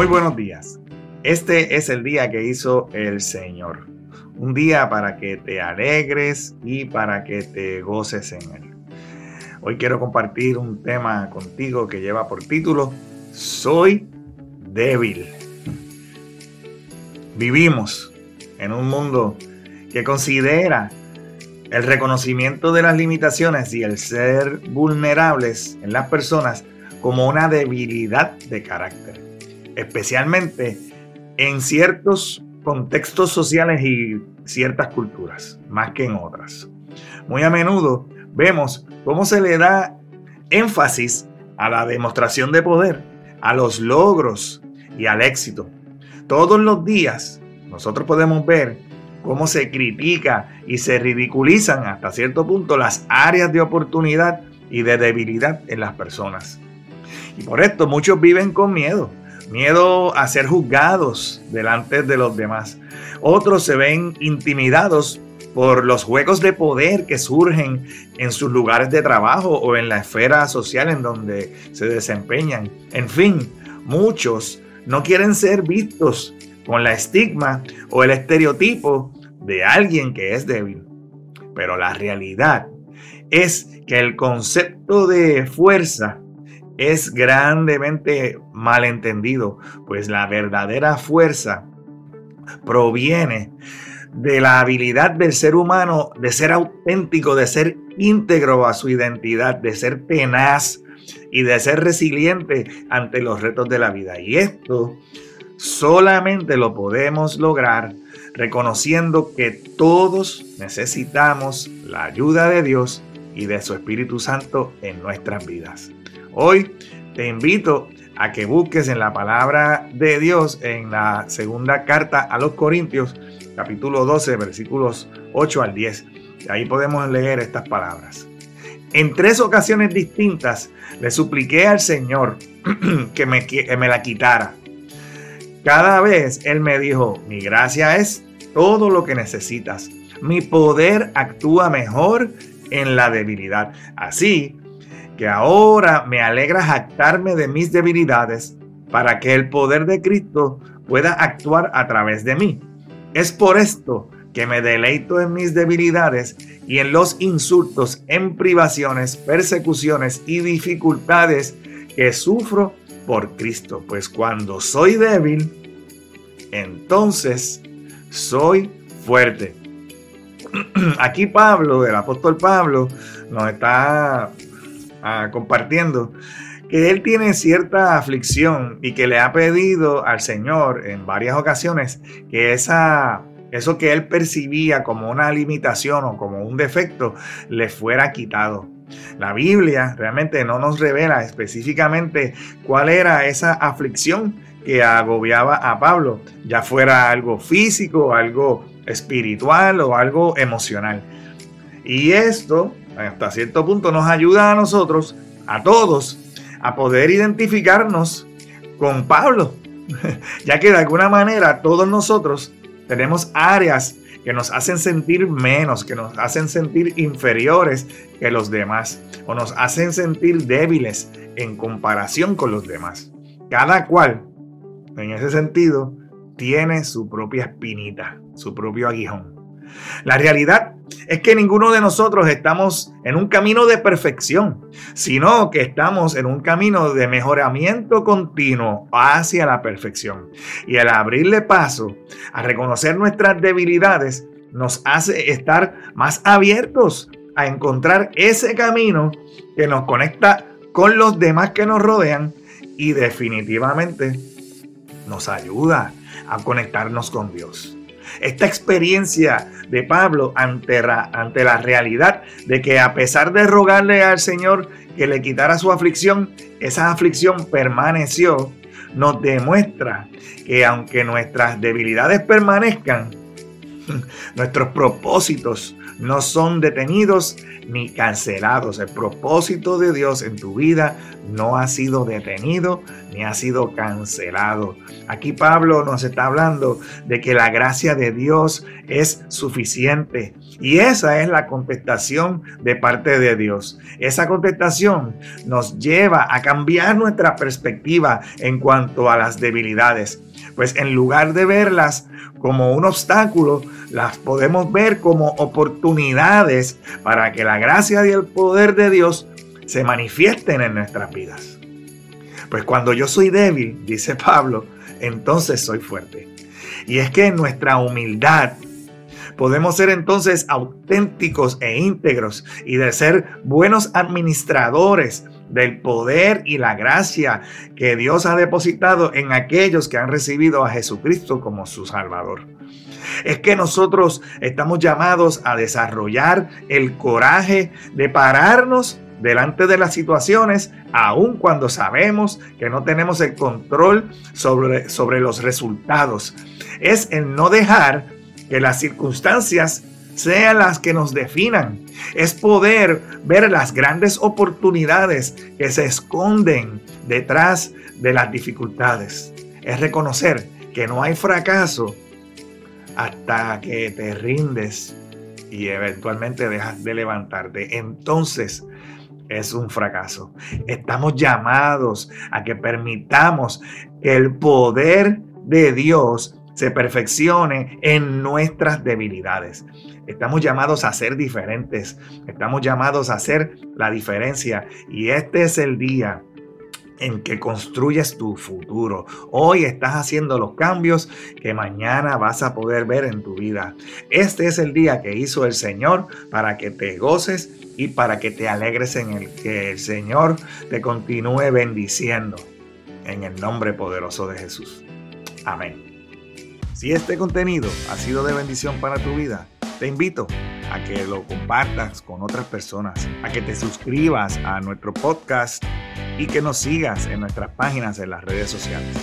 Muy buenos días. Este es el día que hizo el Señor. Un día para que te alegres y para que te goces en él. Hoy quiero compartir un tema contigo que lleva por título Soy débil. Vivimos en un mundo que considera el reconocimiento de las limitaciones y el ser vulnerables en las personas como una debilidad de carácter, especialmente en ciertos contextos sociales y ciertas culturas, más que en otras. Muy a menudo vemos cómo se le da énfasis a la demostración de poder, a los logros y al éxito. Todos los días nosotros podemos ver cómo se critica y se ridiculizan hasta cierto punto las áreas de oportunidad y de debilidad en las personas. Y por esto muchos viven con miedo, miedo a ser juzgados delante de los demás. Otros se ven intimidados por los juegos de poder que surgen en sus lugares de trabajo o en la esfera social en donde se desempeñan. En fin, muchos no quieren ser vistos con la estigma o el estereotipo de alguien que es débil. Pero la realidad es que el concepto de fuerza es grandemente malentendido, pues la verdadera fuerza proviene de la habilidad del ser humano de ser auténtico, de ser íntegro a su identidad, de ser tenaz y de ser resiliente ante los retos de la vida. Y esto solamente lo podemos lograr reconociendo que todos necesitamos la ayuda de Dios y de su Espíritu Santo en nuestras vidas. Hoy te invito a que busques en la palabra de Dios en la segunda carta a los Corintios, capítulo 12, versículos 8 al 10. ahí podemos leer estas palabras. En tres ocasiones distintas le supliqué al Señor que me, que me la quitara. Cada vez Él me dijo, mi gracia es todo lo que necesitas. Mi poder actúa mejor en la debilidad. Así que ahora me alegra jactarme de mis debilidades para que el poder de Cristo pueda actuar a través de mí. Es por esto que me deleito en mis debilidades y en los insultos, en privaciones, persecuciones y dificultades que sufro por Cristo. Pues cuando soy débil, entonces soy fuerte. Aquí Pablo, el apóstol Pablo, nos está compartiendo que él tiene cierta aflicción y que le ha pedido al Señor en varias ocasiones que esa, eso que él percibía como una limitación o como un defecto le fuera quitado. La Biblia realmente no nos revela específicamente cuál era esa aflicción que agobiaba a Pablo, ya fuera algo físico, algo espiritual o algo emocional. Y esto hasta cierto punto nos ayuda a nosotros, a todos, a poder identificarnos con Pablo, ya que de alguna manera todos nosotros tenemos áreas que nos hacen sentir menos, que nos hacen sentir inferiores que los demás, o nos hacen sentir débiles en comparación con los demás. Cada cual, en ese sentido, tiene su propia espinita, su propio aguijón. La realidad es que ninguno de nosotros estamos en un camino de perfección, sino que estamos en un camino de mejoramiento continuo hacia la perfección. Y el abrirle paso a reconocer nuestras debilidades nos hace estar más abiertos a encontrar ese camino que nos conecta con los demás que nos rodean y definitivamente nos ayuda a conectarnos con Dios. Esta experiencia de Pablo ante, ante la realidad de que a pesar de rogarle al Señor que le quitara su aflicción, esa aflicción permaneció, nos demuestra que aunque nuestras debilidades permanezcan, Nuestros propósitos no son detenidos ni cancelados. El propósito de Dios en tu vida no ha sido detenido ni ha sido cancelado. Aquí Pablo nos está hablando de que la gracia de Dios es suficiente. Y esa es la contestación de parte de Dios. Esa contestación nos lleva a cambiar nuestra perspectiva en cuanto a las debilidades. Pues en lugar de verlas como un obstáculo, las podemos ver como oportunidades para que la gracia y el poder de Dios se manifiesten en nuestras vidas. Pues cuando yo soy débil, dice Pablo, entonces soy fuerte. Y es que en nuestra humildad podemos ser entonces auténticos e íntegros y de ser buenos administradores del poder y la gracia que Dios ha depositado en aquellos que han recibido a Jesucristo como su Salvador. Es que nosotros estamos llamados a desarrollar el coraje de pararnos delante de las situaciones, aun cuando sabemos que no tenemos el control sobre, sobre los resultados. Es el no dejar que las circunstancias sean las que nos definan. Es poder ver las grandes oportunidades que se esconden detrás de las dificultades. Es reconocer que no hay fracaso hasta que te rindes y eventualmente dejas de levantarte. Entonces es un fracaso. Estamos llamados a que permitamos que el poder de Dios se perfeccione en nuestras debilidades. Estamos llamados a ser diferentes, estamos llamados a hacer la diferencia y este es el día en que construyes tu futuro. Hoy estás haciendo los cambios que mañana vas a poder ver en tu vida. Este es el día que hizo el Señor para que te goces y para que te alegres en el que el Señor te continúe bendiciendo. En el nombre poderoso de Jesús. Amén. Si este contenido ha sido de bendición para tu vida, te invito a que lo compartas con otras personas, a que te suscribas a nuestro podcast y que nos sigas en nuestras páginas en las redes sociales.